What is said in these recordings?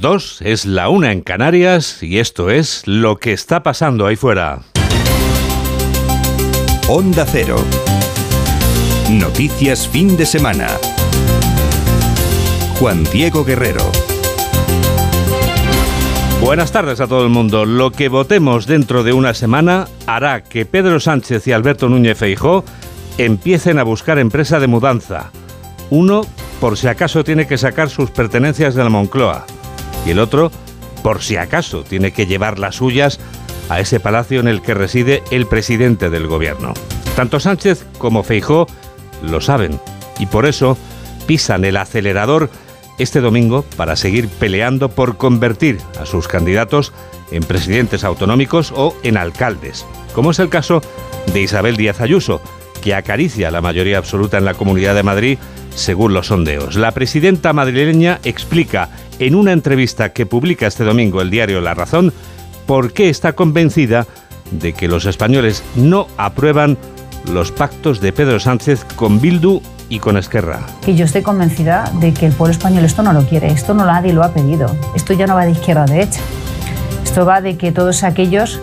Dos es la una en Canarias y esto es lo que está pasando ahí fuera. Onda Cero. Noticias fin de semana. Juan Diego Guerrero. Buenas tardes a todo el mundo. Lo que votemos dentro de una semana hará que Pedro Sánchez y Alberto Núñez Feijó empiecen a buscar empresa de mudanza. Uno, por si acaso tiene que sacar sus pertenencias de la Moncloa y el otro, por si acaso, tiene que llevar las suyas a ese palacio en el que reside el presidente del gobierno. Tanto Sánchez como Feijó lo saben y por eso pisan el acelerador este domingo para seguir peleando por convertir a sus candidatos en presidentes autonómicos o en alcaldes, como es el caso de Isabel Díaz Ayuso, que acaricia la mayoría absoluta en la Comunidad de Madrid según los sondeos. La presidenta madrileña explica en una entrevista que publica este domingo el diario La Razón por qué está convencida de que los españoles no aprueban los pactos de Pedro Sánchez con Bildu y con Esquerra. Y yo estoy convencida de que el pueblo español esto no lo quiere, esto no nadie lo ha pedido, esto ya no va de izquierda a derecha, esto va de que todos aquellos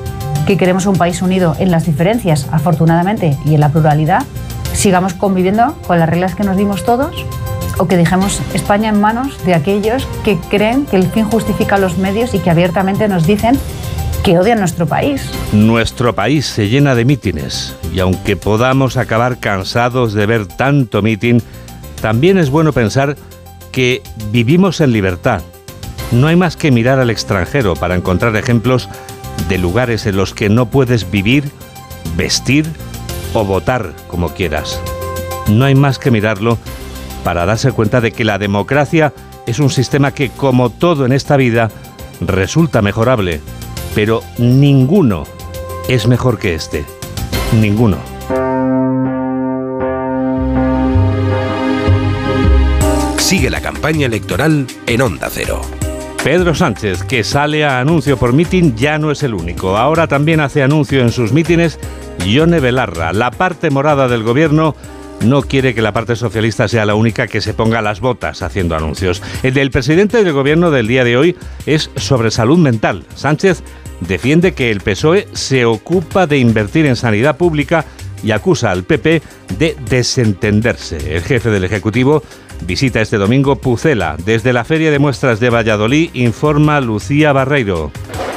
que queremos un país unido en las diferencias, afortunadamente, y en la pluralidad, sigamos conviviendo con las reglas que nos dimos todos o que dejemos España en manos de aquellos que creen que el fin justifica los medios y que abiertamente nos dicen que odian nuestro país. Nuestro país se llena de mítines y aunque podamos acabar cansados de ver tanto mitin, también es bueno pensar que vivimos en libertad. No hay más que mirar al extranjero para encontrar ejemplos de lugares en los que no puedes vivir, vestir o votar como quieras. No hay más que mirarlo para darse cuenta de que la democracia es un sistema que, como todo en esta vida, resulta mejorable, pero ninguno es mejor que este. Ninguno. Sigue la campaña electoral en Onda Cero. Pedro Sánchez, que sale a anuncio por mitin, ya no es el único. Ahora también hace anuncio en sus mítines Yone Belarra. La parte morada del gobierno no quiere que la parte socialista sea la única que se ponga las botas haciendo anuncios. El del presidente del gobierno del día de hoy es sobre salud mental. Sánchez defiende que el PSOE se ocupa de invertir en sanidad pública y acusa al PP de desentenderse. El jefe del Ejecutivo visita este domingo Pucela. Desde la Feria de Muestras de Valladolid informa Lucía Barreiro.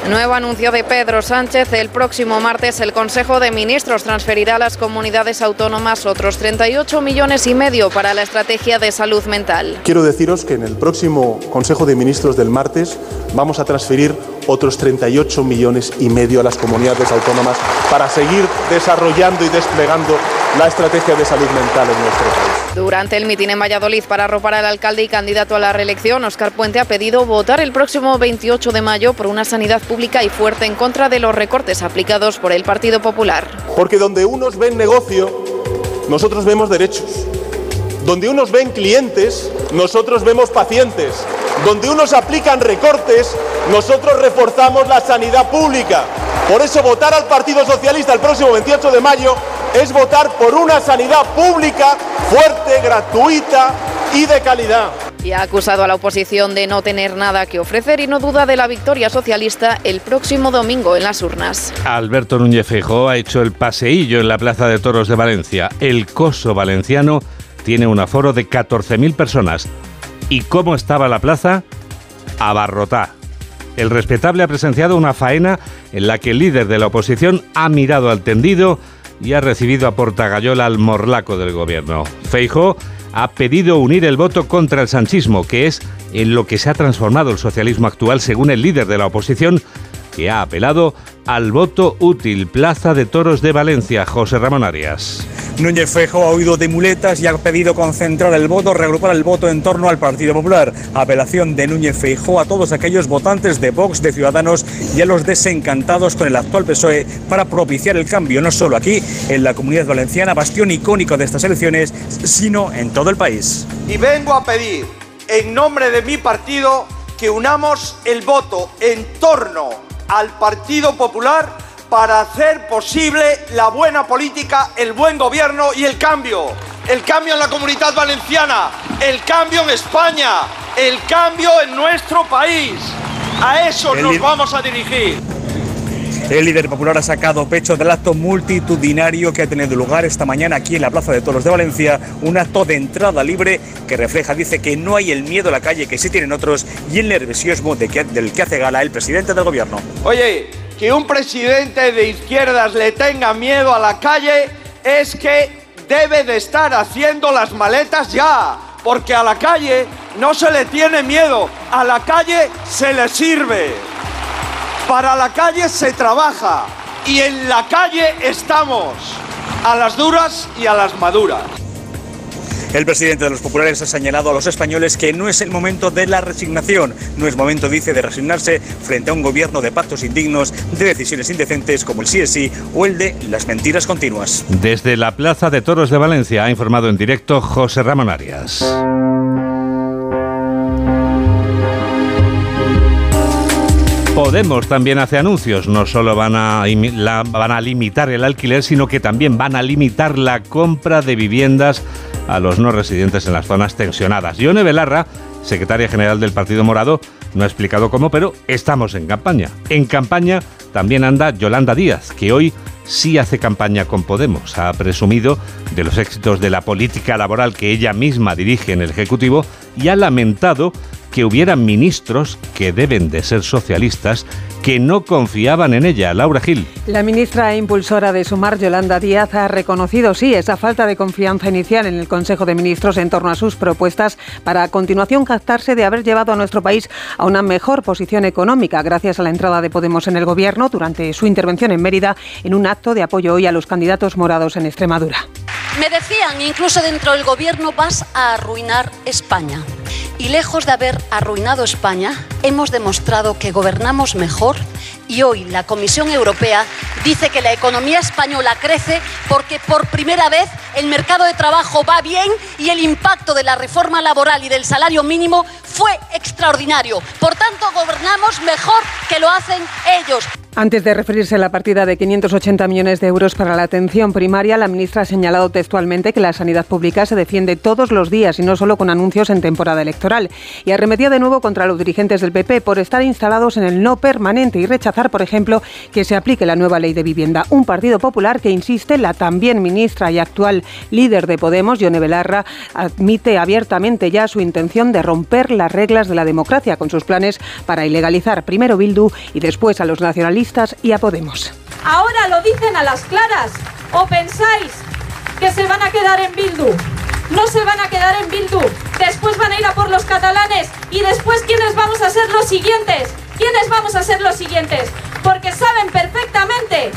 Nuevo anuncio de Pedro Sánchez. El próximo martes el Consejo de Ministros transferirá a las comunidades autónomas otros 38 millones y medio para la estrategia de salud mental. Quiero deciros que en el próximo Consejo de Ministros del martes vamos a transferir otros 38 millones y medio a las comunidades autónomas para seguir desarrollando y desplegando la estrategia de salud mental en nuestro país. Durante el mitin en Valladolid para arropar al alcalde y candidato a la reelección, Óscar Puente ha pedido votar el próximo 28 de mayo por una sanidad pública y fuerte en contra de los recortes aplicados por el Partido Popular. Porque donde unos ven negocio, nosotros vemos derechos. Donde unos ven clientes, nosotros vemos pacientes. Donde unos aplican recortes, nosotros reforzamos la sanidad pública. Por eso votar al Partido Socialista el próximo 28 de mayo es votar por una sanidad pública fuerte, gratuita y de calidad. Y ha acusado a la oposición de no tener nada que ofrecer y no duda de la victoria socialista el próximo domingo en las urnas. Alberto Núñez Feijóo ha hecho el paseillo en la Plaza de Toros de Valencia. El coso valenciano tiene un aforo de 14.000 personas. ¿Y cómo estaba la plaza? Abarrotá. El respetable ha presenciado una faena en la que el líder de la oposición ha mirado al tendido y ha recibido a Portagayola al morlaco del gobierno. Feijóo ha pedido unir el voto contra el sanchismo, que es en lo que se ha transformado el socialismo actual según el líder de la oposición, que ha apelado al voto útil. Plaza de Toros de Valencia, José Ramón Arias. Núñez Fejo ha oído de muletas y ha pedido concentrar el voto, reagrupar el voto en torno al Partido Popular. Apelación de Núñez Feijó a todos aquellos votantes de Vox, de Ciudadanos y a los desencantados con el actual PSOE para propiciar el cambio, no solo aquí, en la comunidad valenciana, bastión icónico de estas elecciones, sino en todo el país. Y vengo a pedir, en nombre de mi partido, que unamos el voto en torno al Partido Popular para hacer posible la buena política, el buen gobierno y el cambio. El cambio en la comunidad valenciana, el cambio en España, el cambio en nuestro país. A eso nos vamos a dirigir. El líder popular ha sacado pecho del acto multitudinario que ha tenido lugar esta mañana aquí en la Plaza de Toros de Valencia, un acto de entrada libre que refleja, dice que no hay el miedo a la calle que sí tienen otros y el nerviosismo del que hace gala el presidente del gobierno. Oye, que un presidente de izquierdas le tenga miedo a la calle es que debe de estar haciendo las maletas ya, porque a la calle no se le tiene miedo, a la calle se le sirve. Para la calle se trabaja y en la calle estamos, a las duras y a las maduras. El presidente de los populares ha señalado a los españoles que no es el momento de la resignación, no es momento, dice, de resignarse frente a un gobierno de pactos indignos, de decisiones indecentes como el sí es sí o el de las mentiras continuas. Desde la Plaza de Toros de Valencia ha informado en directo José Ramón Arias. Podemos también hace anuncios, no solo van a, limitar el alquiler, sino que también van a limitar la compra de viviendas a los no residentes en las zonas tensionadas. Yone Belarra, secretaria general del Partido Morado, no ha explicado cómo, pero estamos en campaña. En campaña también anda Yolanda Díaz, que hoy sí hace campaña con Podemos. Ha presumido de los éxitos de la política laboral que ella misma dirige en el Ejecutivo y ha lamentado que hubiera ministros que deben de ser socialistas que no confiaban en ella. Laura Gil. La ministra e impulsora de Sumar, Yolanda Díaz, ha reconocido, sí, esa falta de confianza inicial en el Consejo de Ministros en torno a sus propuestas para a continuación captarse de haber llevado a nuestro país a una mejor posición económica gracias a la entrada de Podemos en el Gobierno durante su intervención en Mérida en un acto de apoyo hoy a los candidatos morados en Extremadura. Me decían, incluso dentro del Gobierno vas a arruinar España. Y lejos de haber arruinado España, hemos demostrado que gobernamos mejor y hoy la Comisión Europea dice que la economía española crece porque por primera vez el mercado de trabajo va bien y el impacto de la reforma laboral y del salario mínimo fue extraordinario. Por tanto, gobernamos mejor que lo hacen ellos. Antes de referirse a la partida de 580 millones de euros para la atención primaria, la ministra ha señalado textualmente que la sanidad pública se defiende todos los días y no solo con anuncios en temporada electoral. Y arremetió de nuevo contra los dirigentes del PP por estar instalados en el no permanente y rechazar, por ejemplo, que se aplique la nueva ley de vivienda. Un Partido Popular que insiste, la también ministra y actual líder de Podemos, Yone Belarra, admite abiertamente ya su intención de romper las reglas de la democracia con sus planes para ilegalizar primero Bildu y después a los nacionalistas y a Podemos. Ahora lo dicen a las claras. ¿O pensáis que se van a quedar en Bildu? No se van a quedar en Bildu. Después van a ir a por los catalanes. Y después, ¿quiénes vamos a ser los siguientes? ¿Quiénes vamos a ser los siguientes? Porque saben perfectamente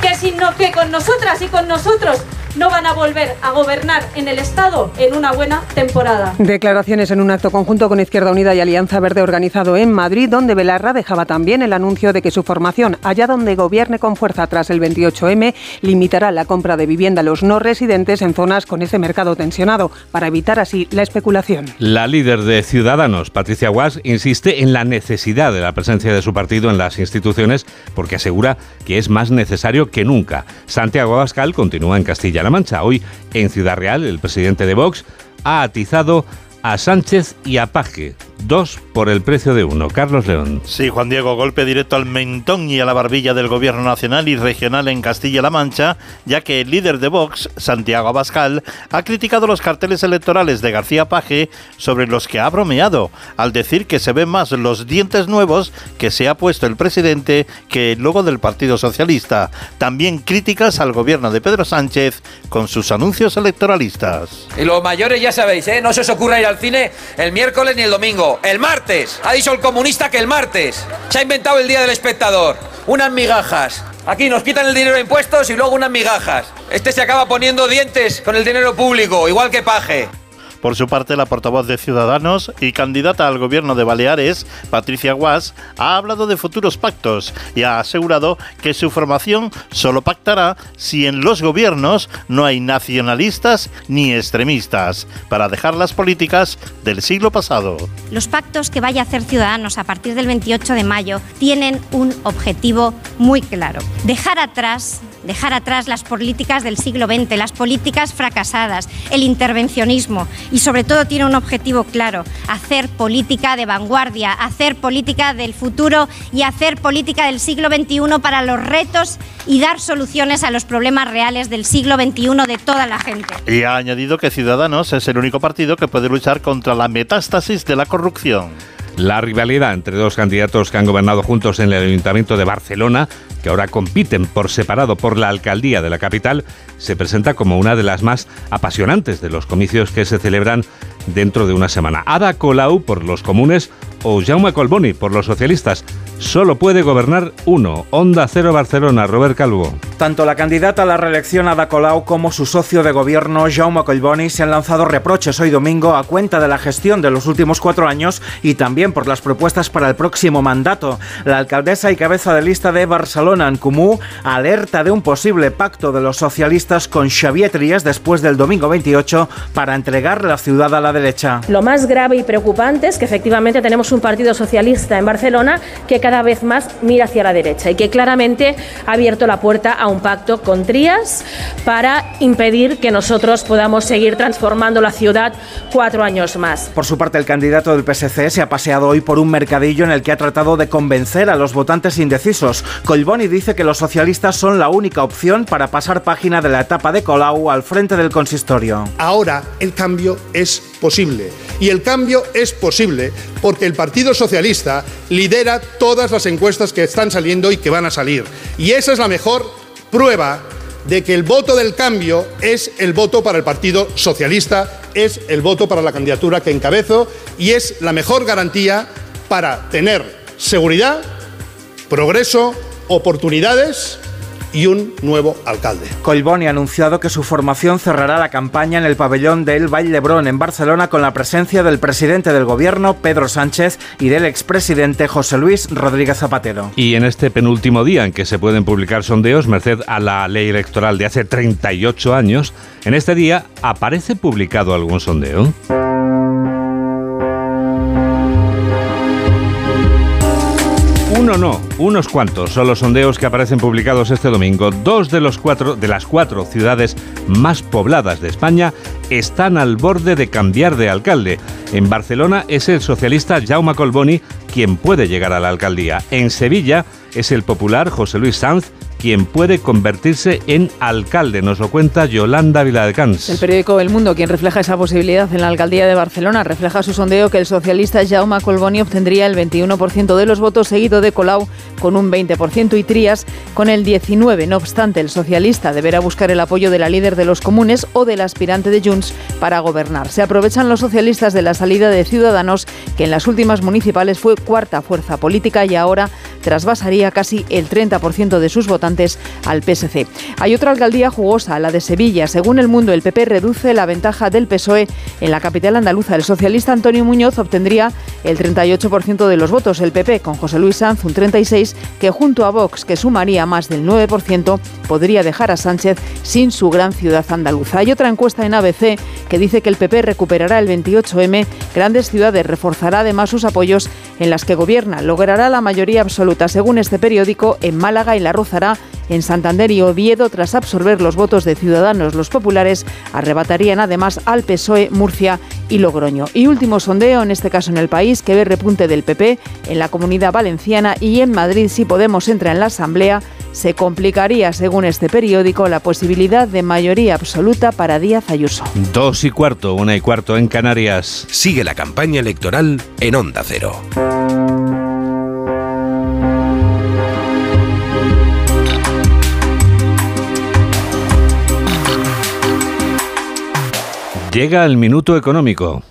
que, si no, que con nosotras y con nosotros no van a volver a gobernar en el Estado en una buena temporada. Declaraciones en un acto conjunto con Izquierda Unida y Alianza Verde organizado en Madrid, donde Belarra dejaba también el anuncio de que su formación, allá donde gobierne con fuerza tras el 28M, limitará la compra de vivienda a los no residentes en zonas con ese mercado tensionado, para evitar así la especulación. La líder de Ciudadanos, Patricia Guas, insiste en la necesidad de la presencia de su partido en las instituciones porque asegura que es más necesario que nunca. Santiago Abascal continúa en Castilla Mancha. Hoy, en Ciudad Real, el presidente de Vox ha atizado a Sánchez y a Paje, dos por el precio de uno. Carlos León. Sí, Juan Diego, golpe directo al mentón y a la barbilla del gobierno nacional y regional en Castilla-La Mancha, ya que el líder de Vox, Santiago Abascal, ha criticado los carteles electorales de García Paje sobre los que ha bromeado, al decir que se ven más los dientes nuevos que se ha puesto el presidente que el logo del Partido Socialista. También críticas al gobierno de Pedro Sánchez con sus anuncios electoralistas. Y los mayores ya sabéis, ¿eh? no se os ocurra ir al cine el miércoles ni el domingo el martes. Ha dicho el comunista que el martes. Se ha inventado el día del espectador. Unas migajas. Aquí nos quitan el dinero de impuestos y luego unas migajas. Este se acaba poniendo dientes con el dinero público, igual que Paje. Por su parte, la portavoz de Ciudadanos y candidata al gobierno de Baleares, Patricia Guas, ha hablado de futuros pactos y ha asegurado que su formación solo pactará si en los gobiernos no hay nacionalistas ni extremistas, para dejar las políticas del siglo pasado. Los pactos que vaya a hacer Ciudadanos a partir del 28 de mayo tienen un objetivo muy claro, dejar atrás dejar atrás las políticas del siglo XX, las políticas fracasadas, el intervencionismo y sobre todo tiene un objetivo claro, hacer política de vanguardia, hacer política del futuro y hacer política del siglo XXI para los retos y dar soluciones a los problemas reales del siglo XXI de toda la gente. Y ha añadido que Ciudadanos es el único partido que puede luchar contra la metástasis de la corrupción. La rivalidad entre dos candidatos que han gobernado juntos en el Ayuntamiento de Barcelona, que ahora compiten por separado por la alcaldía de la capital, se presenta como una de las más apasionantes de los comicios que se celebran dentro de una semana. Ada Colau por los comunes o Jaume Colboni por los socialistas. Solo puede gobernar uno. Onda Cero Barcelona, Robert Calvo. Tanto la candidata a la reelección Ada Colau como su socio de gobierno Jaume Colboni se han lanzado reproches hoy domingo a cuenta de la gestión de los últimos cuatro años y también por las propuestas para el próximo mandato. La alcaldesa y cabeza de lista de Barcelona, en Comú, alerta de un posible pacto de los socialistas con Xavier Trias después del domingo 28 para entregar la ciudad a la derecha. Lo más grave y preocupante es que efectivamente tenemos un partido socialista en Barcelona que cada vez más mira hacia la derecha y que claramente ha abierto la puerta a un pacto con Trías para impedir que nosotros podamos seguir transformando la ciudad cuatro años más. Por su parte, el candidato del PSC se ha paseado hoy por un mercadillo en el que ha tratado de convencer a los votantes indecisos. Colboni dice que los socialistas son la única opción para pasar página de la etapa de Colau al frente del consistorio. Ahora el cambio es posible. Y el cambio es posible porque el Partido Socialista lidera todas las encuestas que están saliendo y que van a salir. Y esa es la mejor prueba de que el voto del cambio es el voto para el Partido Socialista, es el voto para la candidatura que encabezo y es la mejor garantía para tener seguridad, progreso, oportunidades y un nuevo alcalde. Colboni ha anunciado que su formación cerrará la campaña en el pabellón del Vall d'Hebron en Barcelona con la presencia del presidente del gobierno, Pedro Sánchez, y del expresidente José Luis Rodríguez Zapatero. Y en este penúltimo día en que se pueden publicar sondeos, merced a la ley electoral de hace 38 años, en este día aparece publicado algún sondeo. No, unos cuantos son los sondeos que aparecen publicados este domingo. Dos de, de las cuatro ciudades más pobladas de España están al borde de cambiar de alcalde. En Barcelona es el socialista Jaume Colboni quien puede llegar a la alcaldía. En Sevilla es el popular José Luis Sanz quien puede convertirse en alcalde. Nos lo cuenta Yolanda Viladecans. El periódico El Mundo, quien refleja esa posibilidad en la alcaldía de Barcelona, refleja su sondeo que el socialista Jaume Colboni obtendría el 21% de los votos, seguido de Colau con un 20% y Trías con el 19%. No obstante, el socialista deberá buscar el apoyo de la líder de los comunes o del aspirante de Junts para gobernar. Se aprovechan los socialistas de la salida de Ciudadanos, que en las últimas municipales fue cuarta fuerza política y ahora trasvasaría casi el 30% de sus al PSC. Hay otra alcaldía jugosa, la de Sevilla. Según el mundo, el PP reduce la ventaja del PSOE en la capital andaluza. El socialista Antonio Muñoz obtendría el 38% de los votos, el PP con José Luis Sanz un 36%, que junto a Vox, que sumaría más del 9%, podría dejar a Sánchez sin su gran ciudad andaluza. Hay otra encuesta en ABC que dice que el PP recuperará el 28M, grandes ciudades reforzará además sus apoyos en las que gobierna, logrará la mayoría absoluta, según este periódico, en Málaga y La Rozará, en Santander y Oviedo, tras absorber los votos de Ciudadanos, los populares arrebatarían además al PSOE, Murcia y Logroño. Y último sondeo, en este caso en el país, que ve repunte del PP en la comunidad valenciana y en Madrid, si Podemos entra en la Asamblea, se complicaría, según este periódico, la posibilidad de mayoría absoluta para Díaz Ayuso. Dos y cuarto, una y cuarto en Canarias. Sigue la campaña electoral en Onda Cero. Llega el minuto económico.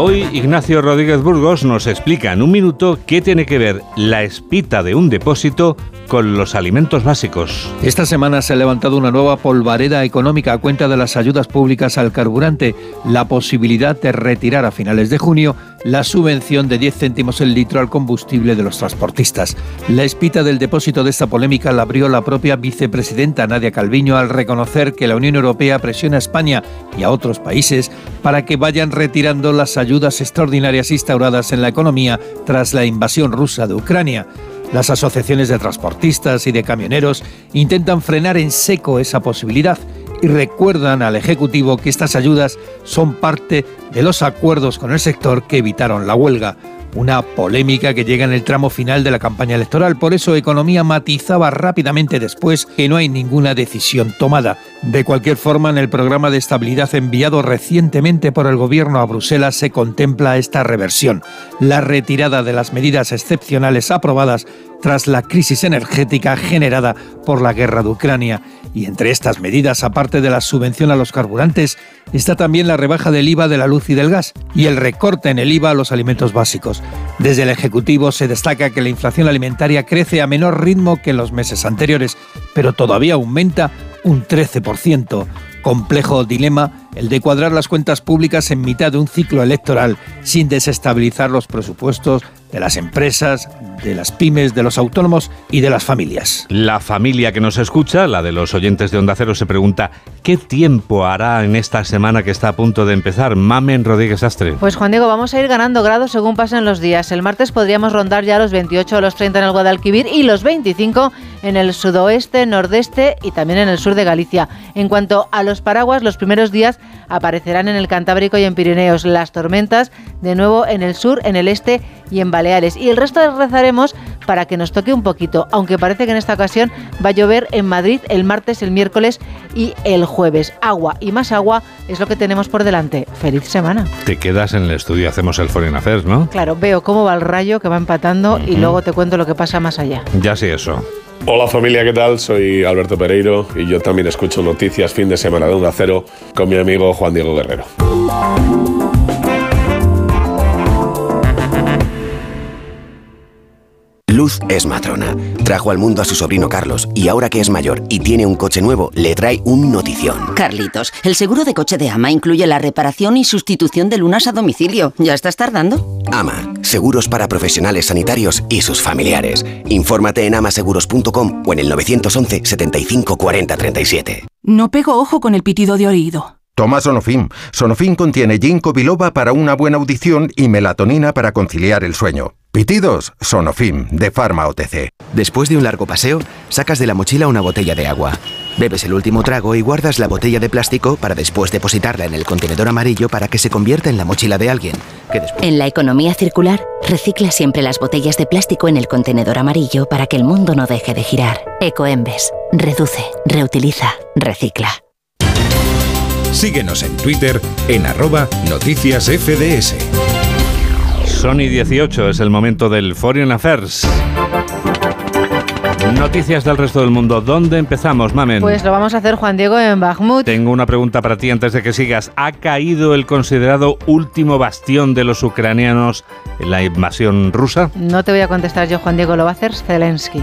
Hoy Ignacio Rodríguez Burgos nos explica en un minuto qué tiene que ver la espita de un depósito con los alimentos básicos. Esta semana se ha levantado una nueva polvareda económica a cuenta de las ayudas públicas al carburante, la posibilidad de retirar a finales de junio la subvención de 10 céntimos el litro al combustible de los transportistas. La espita del depósito de esta polémica la abrió la propia vicepresidenta Nadia Calviño al reconocer que la Unión Europea presiona a España y a otros países para que vayan retirando las ayudas extraordinarias instauradas en la economía tras la invasión rusa de Ucrania. Las asociaciones de transportistas y de camioneros intentan frenar en seco esa posibilidad y recuerdan al Ejecutivo que estas ayudas son parte de los acuerdos con el sector que evitaron la huelga. Una polémica que llega en el tramo final de la campaña electoral. Por eso Economía matizaba rápidamente después que no hay ninguna decisión tomada. De cualquier forma, en el programa de estabilidad enviado recientemente por el gobierno a Bruselas se contempla esta reversión. La retirada de las medidas excepcionales aprobadas tras la crisis energética generada por la guerra de Ucrania. Y entre estas medidas, aparte de la subvención a los carburantes, está también la rebaja del IVA de la luz y del gas y el recorte en el IVA a los alimentos básicos. Desde el Ejecutivo se destaca que la inflación alimentaria crece a menor ritmo que en los meses anteriores, pero todavía aumenta un 13%. Complejo dilema el de cuadrar las cuentas públicas en mitad de un ciclo electoral sin desestabilizar los presupuestos de las empresas, de las pymes, de los autónomos y de las familias. La familia que nos escucha, la de los oyentes de Onda Cero, se pregunta ¿qué tiempo hará en esta semana que está a punto de empezar? Mamen Rodríguez Astre. Pues Juan Diego, vamos a ir ganando grados según pasen los días. El martes podríamos rondar ya los 28 o los 30 en el Guadalquivir y los 25 en el sudoeste, nordeste y también en el sur de Galicia. En cuanto a los paraguas, los primeros días aparecerán en el Cantábrico y en Pirineos. Las tormentas de nuevo en el sur, en el este y en Baleares. Y el resto rezaremos para que nos toque un poquito, aunque parece que en esta ocasión va a llover en Madrid el martes, el miércoles y el jueves. Agua y más agua es lo que tenemos por delante. Feliz semana. Te quedas en el estudio, hacemos el Foreign Affairs, ¿no? Claro, veo cómo va el rayo que va empatando y luego te cuento lo que pasa más allá. Ya sé eso. Hola familia, ¿qué tal? Soy Alberto Pereiro y yo también escucho noticias fin de semana de un acero con mi amigo Juan Diego Guerrero. Luz es matrona. Trajo al mundo a su sobrino Carlos y ahora que es mayor y tiene un coche nuevo, le trae un notición. Carlitos, el seguro de coche de Ama incluye la reparación y sustitución de lunas a domicilio. ¿Ya estás tardando? Ama, seguros para profesionales sanitarios y sus familiares. Infórmate en amaseguros.com o en el 911 75 40 37. No pego ojo con el pitido de oído. Toma Sonofim. Sonofim contiene ginkgo biloba para una buena audición y melatonina para conciliar el sueño. Pitidos, Sonofim, de Pharma OTC. Después de un largo paseo, sacas de la mochila una botella de agua. Bebes el último trago y guardas la botella de plástico para después depositarla en el contenedor amarillo para que se convierta en la mochila de alguien. Que después... En la economía circular, recicla siempre las botellas de plástico en el contenedor amarillo para que el mundo no deje de girar. Ecoembes. Reduce, reutiliza, recicla. Síguenos en Twitter en arroba noticias FDS. Sony 18 es el momento del Foreign Affairs. Noticias del resto del mundo. ¿Dónde empezamos, Mamen? Pues lo vamos a hacer, Juan Diego, en Bakhmut. Tengo una pregunta para ti antes de que sigas. ¿Ha caído el considerado último bastión de los ucranianos en la invasión rusa? No te voy a contestar yo, Juan Diego, lo va a hacer Zelensky.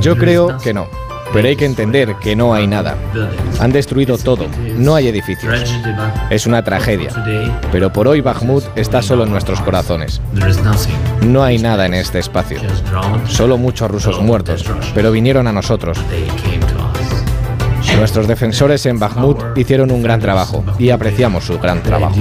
Yo creo que no. Pero hay que entender que no hay nada. Han destruido todo. No hay edificios. Es una tragedia. Pero por hoy Bakhmut está solo en nuestros corazones. No hay nada en este espacio. Solo muchos rusos muertos. Pero vinieron a nosotros. Nuestros defensores en Bakhmut hicieron un gran trabajo y apreciamos su gran trabajo.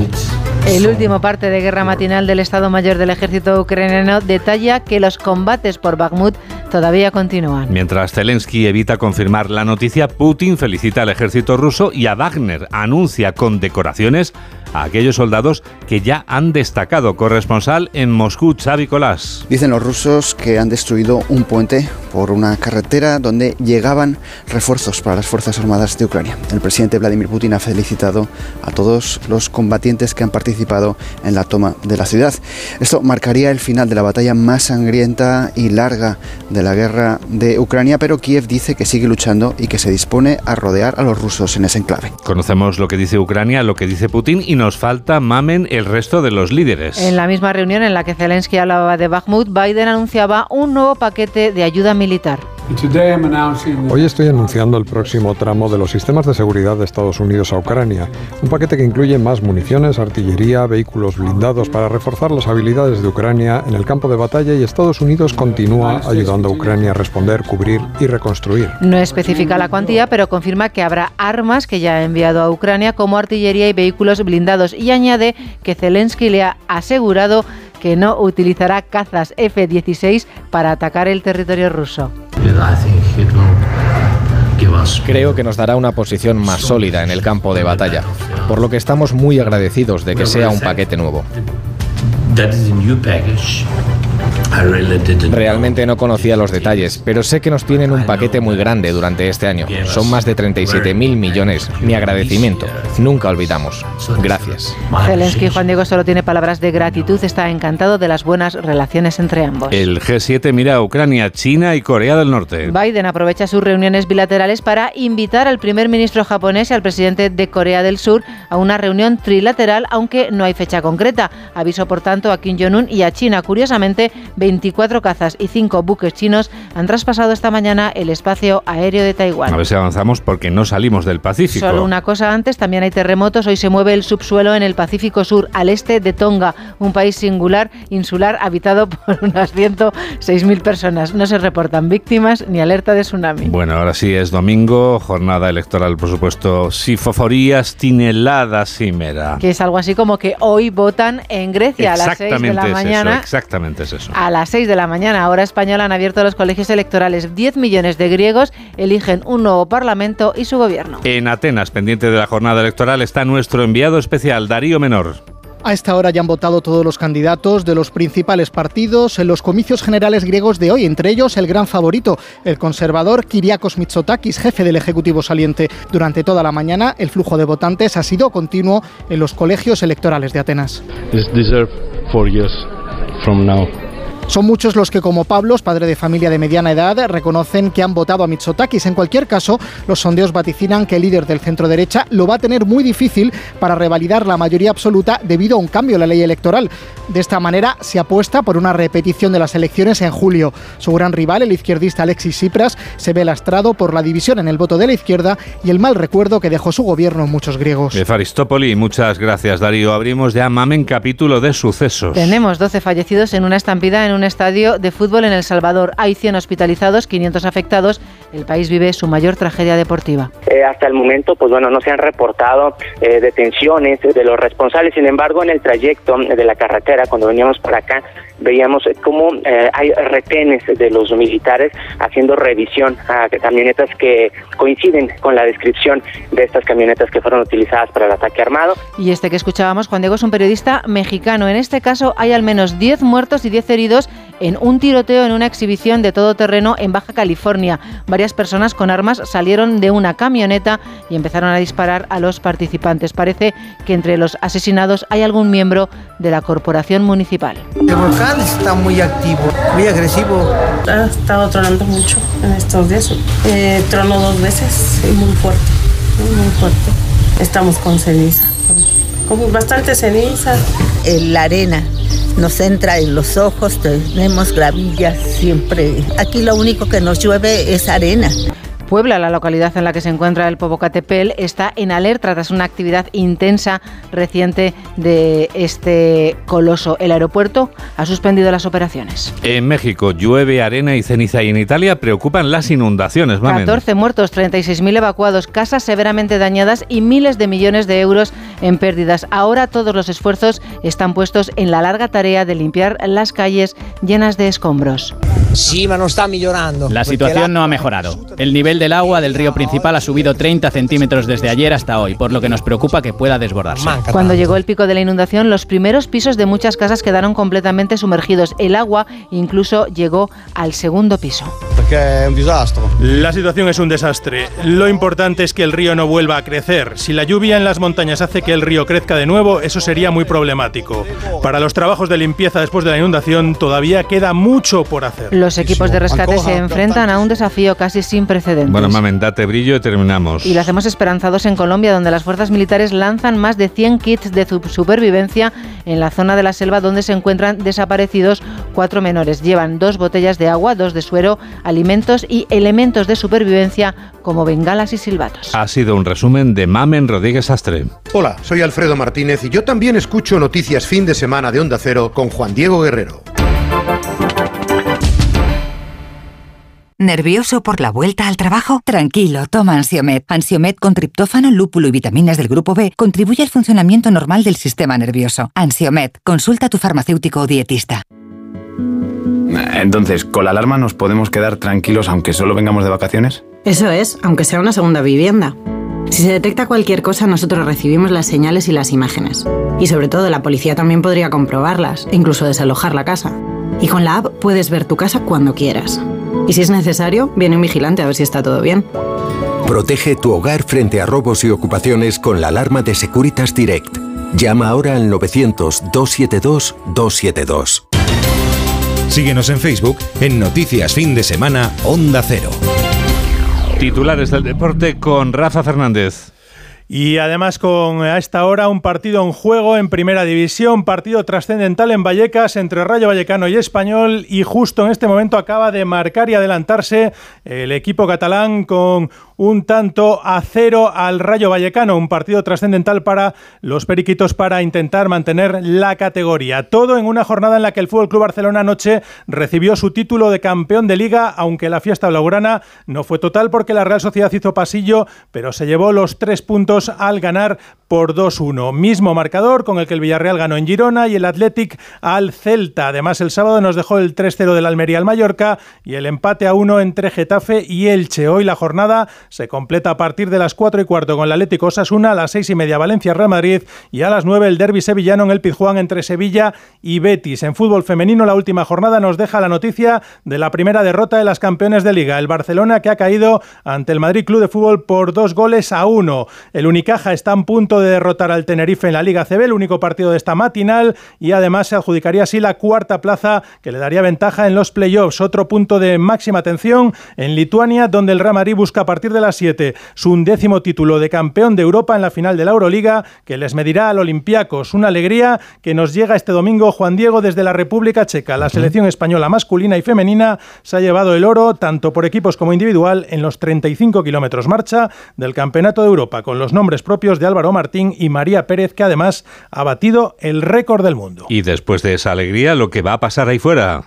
El último parte de guerra matinal del Estado Mayor del Ejército ucraniano detalla que los combates por Bakhmut todavía continúan. Mientras Zelensky evita confirmar la noticia, Putin felicita al ejército ruso y a Wagner anuncia condecoraciones a aquellos soldados que ya han destacado. Corresponsal en Moscú, Xavi Colás. Dicen los rusos que han destruido un puente por una carretera donde llegaban refuerzos para las Fuerzas Armadas de Ucrania. El presidente Vladimir Putin ha felicitado a todos los combatientes que han participado en la toma de la ciudad. Esto marcaría el final de la batalla más sangrienta y larga de la guerra de Ucrania, pero Kiev dice que sigue luchando y que se dispone a rodear a los rusos en ese enclave. Conocemos lo que dice Ucrania, lo que dice Putin y nos falta, mamen, el resto de los líderes. En la misma reunión en la que Zelensky hablaba de Bakhmut, Biden anunciaba un nuevo paquete de ayuda militar. Hoy estoy anunciando el próximo tramo de los sistemas de seguridad de Estados Unidos a Ucrania, un paquete que incluye más municiones, artillería, vehículos blindados para reforzar las habilidades de Ucrania en el campo de batalla y Estados Unidos continúa ayudando a Ucrania a responder, cubrir y reconstruir. No especifica la cuantía, pero confirma que habrá armas que ya ha enviado a Ucrania como artillería y vehículos blindados y añade que Zelensky le ha asegurado que no utilizará cazas F-16 para atacar el territorio ruso. Creo que nos dará una posición más sólida en el campo de batalla, por lo que estamos muy agradecidos de que sea un paquete nuevo. Realmente no conocía los detalles, pero sé que nos tienen un paquete muy grande durante este año. Son más de 37 mil millones. Mi agradecimiento. Nunca olvidamos. Gracias. Zelensky Juan Diego solo tiene palabras de gratitud. Está encantado de las buenas relaciones entre ambos. El G7 mira a Ucrania, China y Corea del Norte. Biden aprovecha sus reuniones bilaterales para invitar al primer ministro japonés y al presidente de Corea del Sur a una reunión trilateral, aunque no hay fecha concreta. Aviso, por tanto, a Kim Jong-un y a China. Curiosamente, 24 cazas y 5 buques chinos han traspasado esta mañana el espacio aéreo de Taiwán. A ver si avanzamos porque no salimos del Pacífico. Solo una cosa antes, también hay terremotos. Hoy se mueve el subsuelo en el Pacífico Sur, al este de Tonga, un país singular, insular, habitado por unas 106.000 personas. No se reportan víctimas ni alerta de tsunami. Bueno, ahora sí es domingo, jornada electoral, por supuesto. Sifoforías, tineladas, simera. Que es algo así como que hoy votan en Grecia a las 6 de la mañana. Eso, exactamente es eso. A las 6 de la mañana, hora española, han abierto los colegios electorales. 10 millones de griegos eligen un nuevo parlamento y su gobierno. En Atenas, pendiente de la jornada electoral, está nuestro enviado especial, Darío Menor. A esta hora ya han votado todos los candidatos de los principales partidos en los comicios generales griegos de hoy, entre ellos el gran favorito, el conservador Kyriakos Mitsotakis, jefe del Ejecutivo saliente. Durante toda la mañana, el flujo de votantes ha sido continuo en los colegios electorales de Atenas. Son muchos los que, como Pablos, padre de familia de mediana edad, reconocen que han votado a Mitsotakis. En cualquier caso, los sondeos vaticinan que el líder del centro derecha lo va a tener muy difícil para revalidar la mayoría absoluta debido a un cambio en la ley electoral. De esta manera, se apuesta por una repetición de las elecciones en julio. Su gran rival, el izquierdista Alexis Tsipras, se ve lastrado por la división en el voto de la izquierda y el mal recuerdo que dejó su gobierno en muchos griegos. De Faristópoli, muchas gracias, Darío. Abrimos ya Mamen capítulo de sucesos. Tenemos 12 fallecidos en una estampida en un estadio de fútbol en El Salvador. Hay 100 hospitalizados, 500 afectados. El país vive su mayor tragedia deportiva. Eh, hasta el momento, pues bueno, no se han reportado eh, detenciones de los responsables. Sin embargo, en el trayecto de la carretera, cuando veníamos para acá, veíamos cómo eh, hay retenes de los militares haciendo revisión a camionetas que coinciden con la descripción de estas camionetas que fueron utilizadas para el ataque armado. Y este que escuchábamos, Juan Diego, es un periodista mexicano. En este caso hay al menos 10 muertos y 10 heridos en un tiroteo en una exhibición de todo terreno en Baja California. Varias personas con armas salieron de una camioneta y empezaron a disparar a los participantes. Parece que entre los asesinados hay algún miembro de la corporación municipal. El volcán está muy activo, muy agresivo. Ha estado tronando mucho en estos días. Eh, tronó dos veces y muy fuerte, muy fuerte. Estamos con ceniza, con bastante ceniza. En la arena nos entra en los ojos, tenemos gravillas siempre. Aquí lo único que nos llueve es arena. Puebla, la localidad en la que se encuentra el Popocatépetl, está en alerta tras una actividad intensa reciente de este coloso. El aeropuerto ha suspendido las operaciones. En México llueve arena y ceniza y en Italia preocupan las inundaciones. Mamen. 14 muertos, 36.000 evacuados, casas severamente dañadas y miles de millones de euros en pérdidas. Ahora todos los esfuerzos están puestos en la larga tarea de limpiar las calles llenas de escombros. Sí, pero no está mejorando. La situación no ha mejorado. El nivel del agua del río principal ha subido 30 centímetros desde ayer hasta hoy, por lo que nos preocupa que pueda desbordarse. Cuando llegó el pico de la inundación, los primeros pisos de muchas casas quedaron completamente sumergidos. El agua incluso llegó al segundo piso. Porque es un desastre. La situación es un desastre. Lo importante es que el río no vuelva a crecer. Si la lluvia en las montañas hace que el río crezca de nuevo, eso sería muy problemático. Para los trabajos de limpieza después de la inundación todavía queda mucho por hacer. Los equipos de rescate se enfrentan a un desafío casi sin precedentes. Bueno, mamen, date brillo y terminamos. Y lo hacemos esperanzados en Colombia, donde las fuerzas militares lanzan más de 100 kits de su- supervivencia en la zona de la selva donde se encuentran desaparecidos cuatro menores. Llevan dos botellas de agua, dos de suero, alimentos y elementos de supervivencia como bengalas y silbatos. Ha sido un resumen de Mamen Rodríguez Astre. Hola, soy Alfredo Martínez y yo también escucho Noticias Fin de Semana de Onda Cero con Juan Diego Guerrero. ¿Nervioso por la vuelta al trabajo? Tranquilo, toma Ansiomet. Ansiomet con triptófano, lúpulo y vitaminas del grupo B contribuye al funcionamiento normal del sistema nervioso. Ansiomet, consulta a tu farmacéutico o dietista. Entonces, ¿con la alarma nos podemos quedar tranquilos aunque solo vengamos de vacaciones? Eso es, aunque sea una segunda vivienda. Si se detecta cualquier cosa, nosotros recibimos las señales y las imágenes. Y sobre todo, la policía también podría comprobarlas, e incluso desalojar la casa. Y con la app puedes ver tu casa cuando quieras. Y si es necesario, viene un vigilante a ver si está todo bien. Protege tu hogar frente a robos y ocupaciones con la alarma de Securitas Direct. Llama ahora al 900-272-272. Síguenos en Facebook en Noticias Fin de Semana Onda Cero. Titulares del deporte con Rafa Fernández. Y además con a esta hora un partido en juego en primera división, partido trascendental en Vallecas entre Rayo Vallecano y Español y justo en este momento acaba de marcar y adelantarse el equipo catalán con un tanto a cero al Rayo Vallecano, un partido trascendental para los periquitos para intentar mantener la categoría. Todo en una jornada en la que el Fútbol Club Barcelona anoche recibió su título de campeón de liga, aunque la fiesta blaugrana no fue total porque la Real Sociedad hizo pasillo, pero se llevó los tres puntos al ganar por 2-1. Mismo marcador con el que el Villarreal ganó en Girona y el Athletic al Celta. Además, el sábado nos dejó el 3-0 del Almería al Mallorca y el empate a 1 entre Getafe y Elche. Hoy la jornada se completa a partir de las 4 y cuarto con el Atlético Osasuna, a las 6 y media Valencia Real Madrid y a las 9 el derby sevillano en el Pizjuán entre Sevilla y Betis. En fútbol femenino la última jornada nos deja la noticia de la primera derrota de las campeones de liga, el Barcelona que ha caído ante el Madrid Club de Fútbol por dos goles a uno. El Unicaja está en punto de derrotar al Tenerife en la Liga CB, el único partido de esta matinal y además se adjudicaría así la cuarta plaza que le daría ventaja en los playoffs. Otro punto de máxima atención en Lituania donde el Real Madrid busca a partir de las 7 su undécimo título de campeón de Europa en la final de la Euroliga que les medirá al Olympiacos. Una alegría que nos llega este domingo Juan Diego desde la República Checa. La selección española masculina y femenina se ha llevado el oro tanto por equipos como individual en los 35 kilómetros marcha del Campeonato de Europa con los nombres propios de Álvaro Martín y María Pérez que además ha batido el récord del mundo. Y después de esa alegría, lo que va a pasar ahí fuera.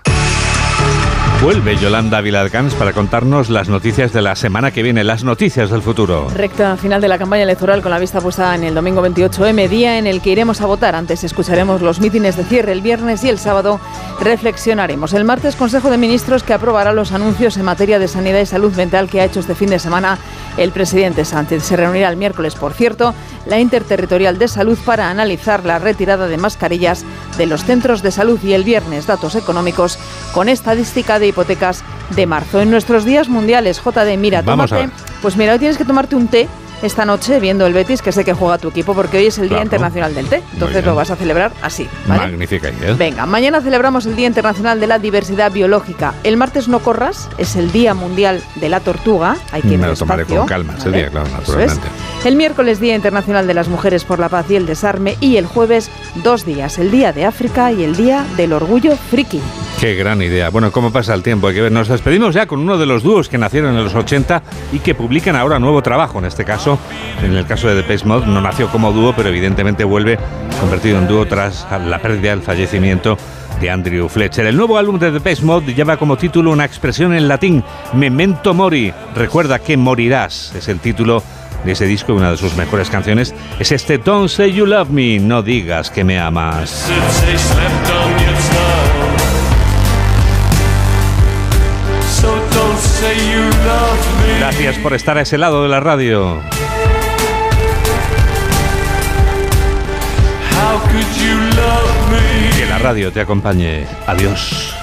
Vuelve Yolanda Viladcans para contarnos las noticias de la semana que viene, las noticias del futuro. Recta final de la campaña electoral con la vista puesta en el domingo 28M, día en el que iremos a votar. Antes escucharemos los mítines de cierre el viernes y el sábado reflexionaremos. El martes, Consejo de Ministros que aprobará los anuncios en materia de sanidad y salud mental que ha hecho este fin de semana el presidente Sánchez. Se reunirá el miércoles, por cierto, la Interterritorial de Salud para analizar la retirada de mascarillas de los centros de salud y el viernes datos económicos con estadística de hipotecas de marzo. En nuestros días mundiales, JD, mira, tómate, pues mira, hoy tienes que tomarte un té esta noche viendo el Betis, que sé que juega tu equipo, porque hoy es el Día Internacional del Té. Entonces lo vas a celebrar así. Magnífica idea. Venga, mañana celebramos el Día Internacional de la Diversidad Biológica. El martes no corras, es el Día Mundial de la Tortuga. Hay que ir Me lo tomaré con calma ese día, claro, naturalmente. El miércoles Día Internacional de las Mujeres por la Paz y el Desarme. Y el jueves dos días, el Día de África y el Día del Orgullo Friki. Qué gran idea. Bueno, ¿cómo pasa el tiempo? Hay que ver. Nos despedimos ya con uno de los dúos que nacieron en los 80 y que publican ahora nuevo trabajo. En este caso, en el caso de The Pace Mod, no nació como dúo, pero evidentemente vuelve convertido en dúo tras la pérdida del fallecimiento de Andrew Fletcher. El nuevo álbum de The Pace Mod lleva como título una expresión en latín, Memento Mori. Recuerda que morirás. Es el título de ese disco, una de sus mejores canciones. Es este Don't Say You Love Me, no digas que me amas. Gracias por estar a ese lado de la radio. Que la radio te acompañe. Adiós.